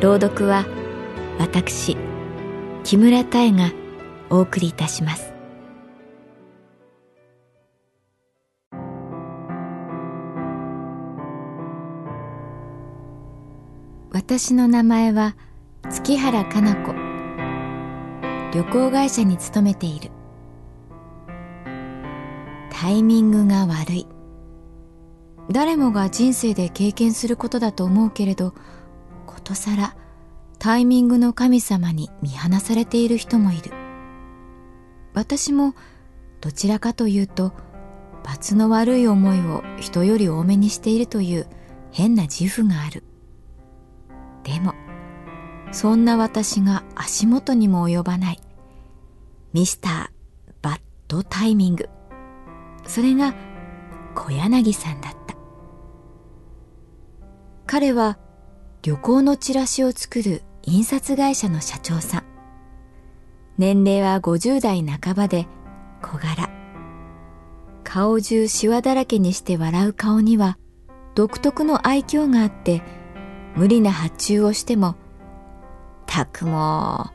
朗読は私木村多江がお送りいたします。私の名前は月原かな子。旅行会社に勤めている。タイミングが悪い。誰もが人生で経験することだと思うけれどことさらタイミングの神様に見放されている人もいる。私もどちらかというと罰の悪い思いを人より多めにしているという変な自負がある。でもそんな私が足元にも及ばない。ミスターバッドタイミング。それが小柳さんだった。彼は旅行のチラシを作る印刷会社の社長さん。年齢は50代半ばで小柄。顔中シワだらけにして笑う顔には独特の愛嬌があって無理な発注をしても「たくも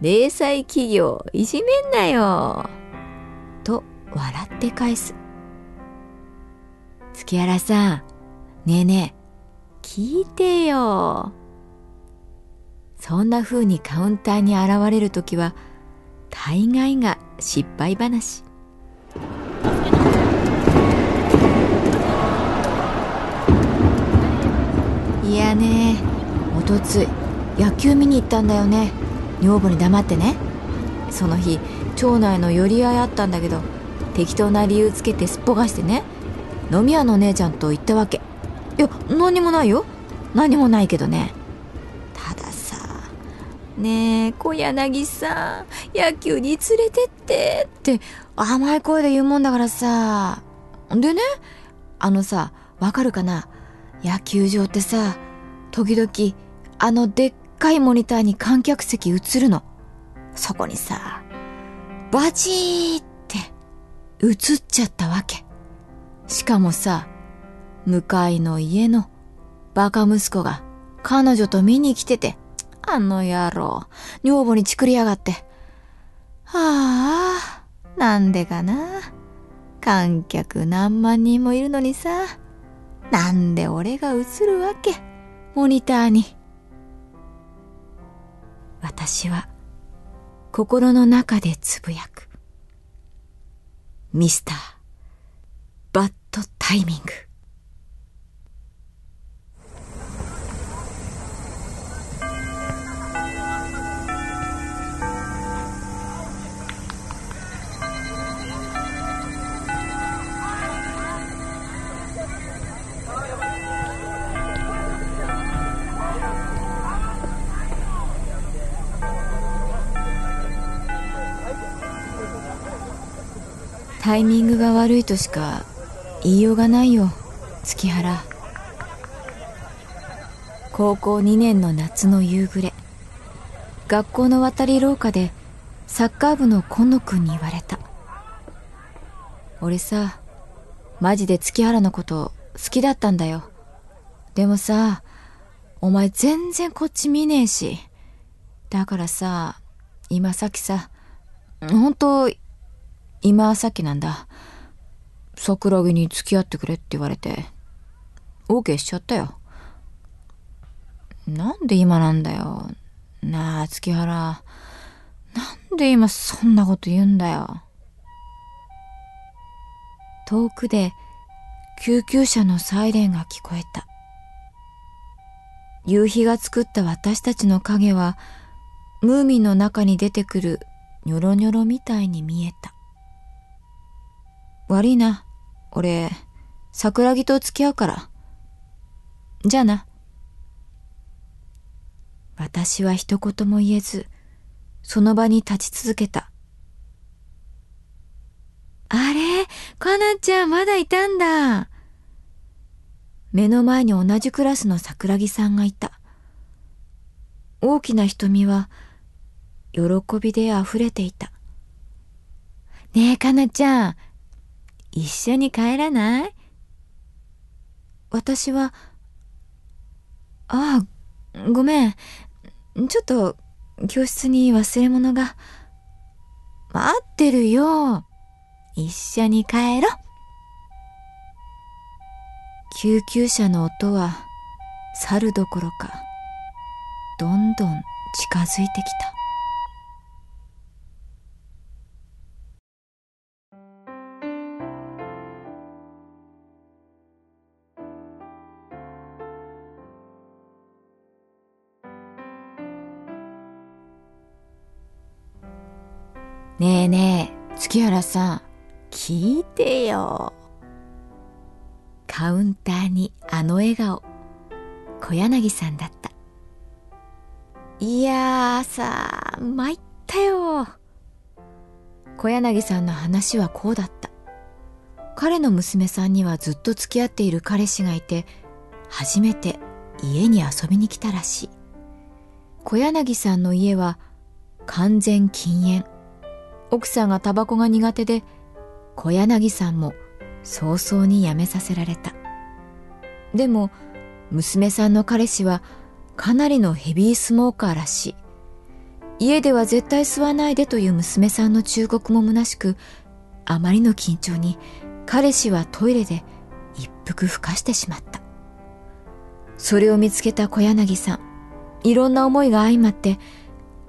零細企業いじめんなよ」と笑って返す月原さんねえねえ聞いてよ。そんな風にカウンターに現れる時は大概が失敗話。いやねおとつい野球見に行ったんだよね女房に黙ってねその日町内の寄り合いあったんだけど適当な理由つけてすっぽかしてね飲み屋の姉ちゃんと行ったわけいや何もないよ。何もないけどね。たださねえ小柳さん野球に連れてってって甘い声で言うもんだからさ。でねあのさわかるかな？野球場ってさ時々あのでっかいモニターに観客席映るの。そこにさバチーって映っちゃったわけ。しかもさ向かいの家のバカ息子が彼女と見に来てて、あの野郎、女房にチクりやがって。はあ、なんでかな。観客何万人もいるのにさ、なんで俺が映るわけモニターに。私は心の中でつぶやく。ミスター、バッドタイミング。タイミングが悪いとしか言いようがないよ月原。高校2年の夏の夕暮れ学校の渡り廊下でサッカー部の今野くんに言われた。俺さマジで月原のこと好きだったんだよ。でもさお前全然こっち見ねえし。だからさ今さっきさ本当今さっきなんだ。桜木に付き合ってくれって言われて、OK しちゃったよ。なんで今なんだよ。なあ、月原。なんで今そんなこと言うんだよ。遠くで救急車のサイレンが聞こえた。夕日が作った私たちの影はムーミンの中に出てくるニョロニョロみたいに見えた。悪いな。俺、桜木と付き合うから。じゃあな。私は一言も言えず、その場に立ち続けた。あれ？かなちゃんまだいたんだ。目の前に同じクラスの桜木さんがいた。大きな瞳は喜びで溢れていた。ねえ、かなちゃん、一緒に帰らない？私は、ああ、ごめん。ちょっと、教室に忘れ物が。待ってるよ。一緒に帰ろ。救急車の音は、去るどころか、どんどん近づいてきた。ねえねえ、月原さん、聞いてよ。カウンターにあの笑顔、小柳さんだった。いやーさ、参ったよ。小柳さんの話はこうだった。彼の娘さんにはずっと付き合っている彼氏がいて、初めて家に遊びに来たらしい。小柳さんの家は完全禁煙。奥さんがタバコが苦手で小柳さんも早々に辞めさせられた。でも娘さんの彼氏はかなりのヘビースモーカーらしい。家では絶対吸わないでという娘さんの忠告も虚しくあまりの緊張に彼氏はトイレで一服ふかしてしまった。それを見つけた小柳さんいろんな思いが相まって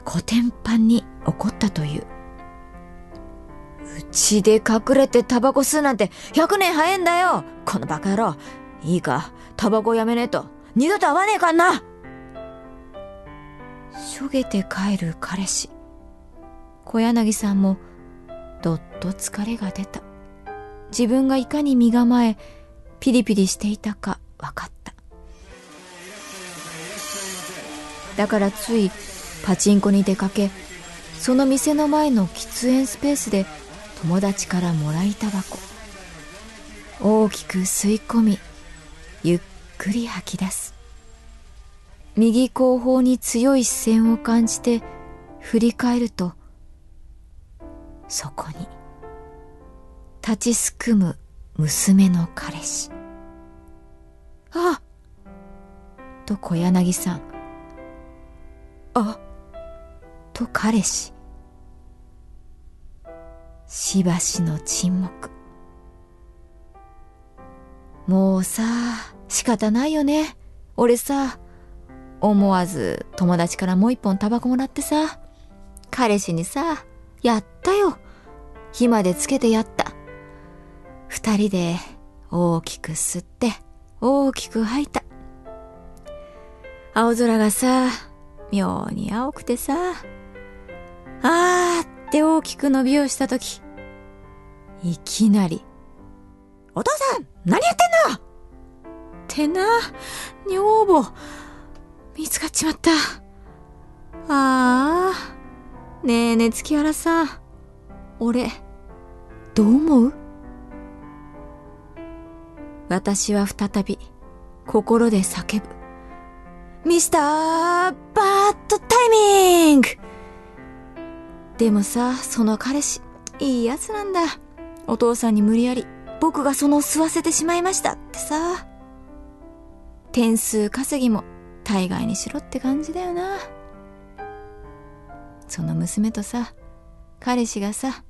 コテンパンに怒ったという。うちで隠れてタバコ吸うなんて100年早いんだよこのバカ野郎いいか、タバコやめねえと二度と会わねえかんなしょげて帰る彼氏。小柳さんもどっと疲れが出た。自分がいかに身構え、ピリピリしていたか分かった。だからついパチンコに出かけ、その店の前の喫煙スペースで友達からもらいタバコ大きく吸い込みゆっくり吐き出す。右後方に強い視線を感じて振り返るとそこに立ちすくむ娘の彼氏。あと小柳さん。あと彼氏。しばしの沈黙。もうさ、仕方ないよね。俺さ、思わず友達からもう一本タバコもらってさ、彼氏にさ、やったよ。火までつけてやった。二人で大きく吸って、大きく吐いた。青空がさ、妙に青くてさ、あーっって大きく伸びをしたとき、いきなり、お父さん何やってんの？ってな、女房、見つかっちまった。ああ、ねえねえ月原さん、俺、どう思う？私は再び、心で叫ぶ。ミスター、バッドタイミングでもさ、その彼氏、いいやつなんだ。お父さんに無理やり、僕がその吸わせてしまいましたってさ。点数稼ぎも大概にしろって感じだよな。その娘とさ、彼氏がさ、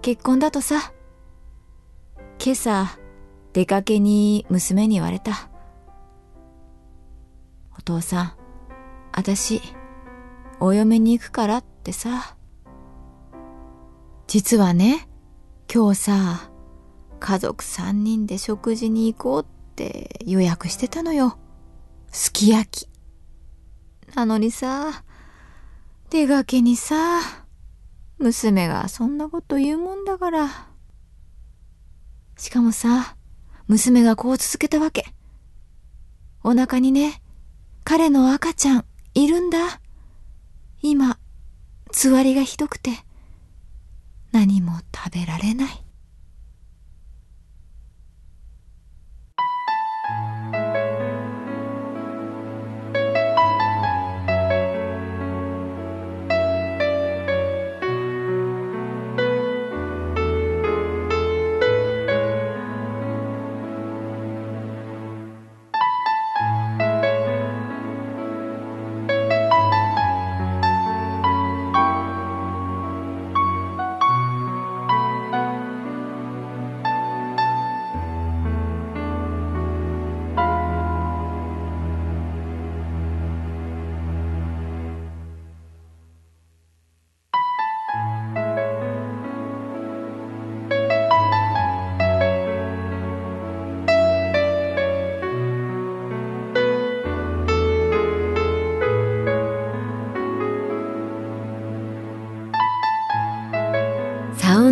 結婚だとさ、今朝、出かけに娘に言われた。お父さん、私、お嫁に行くからってさ。実はね、今日さ、家族三人で食事に行こうって予約してたのよ。すき焼き。なのにさ、出がけにさ、娘がそんなこと言うもんだから。しかもさ、娘がこう続けたわけ。お腹にね、彼の赤ちゃんいるんだ。今、つわりがひどくて、何も食べられない。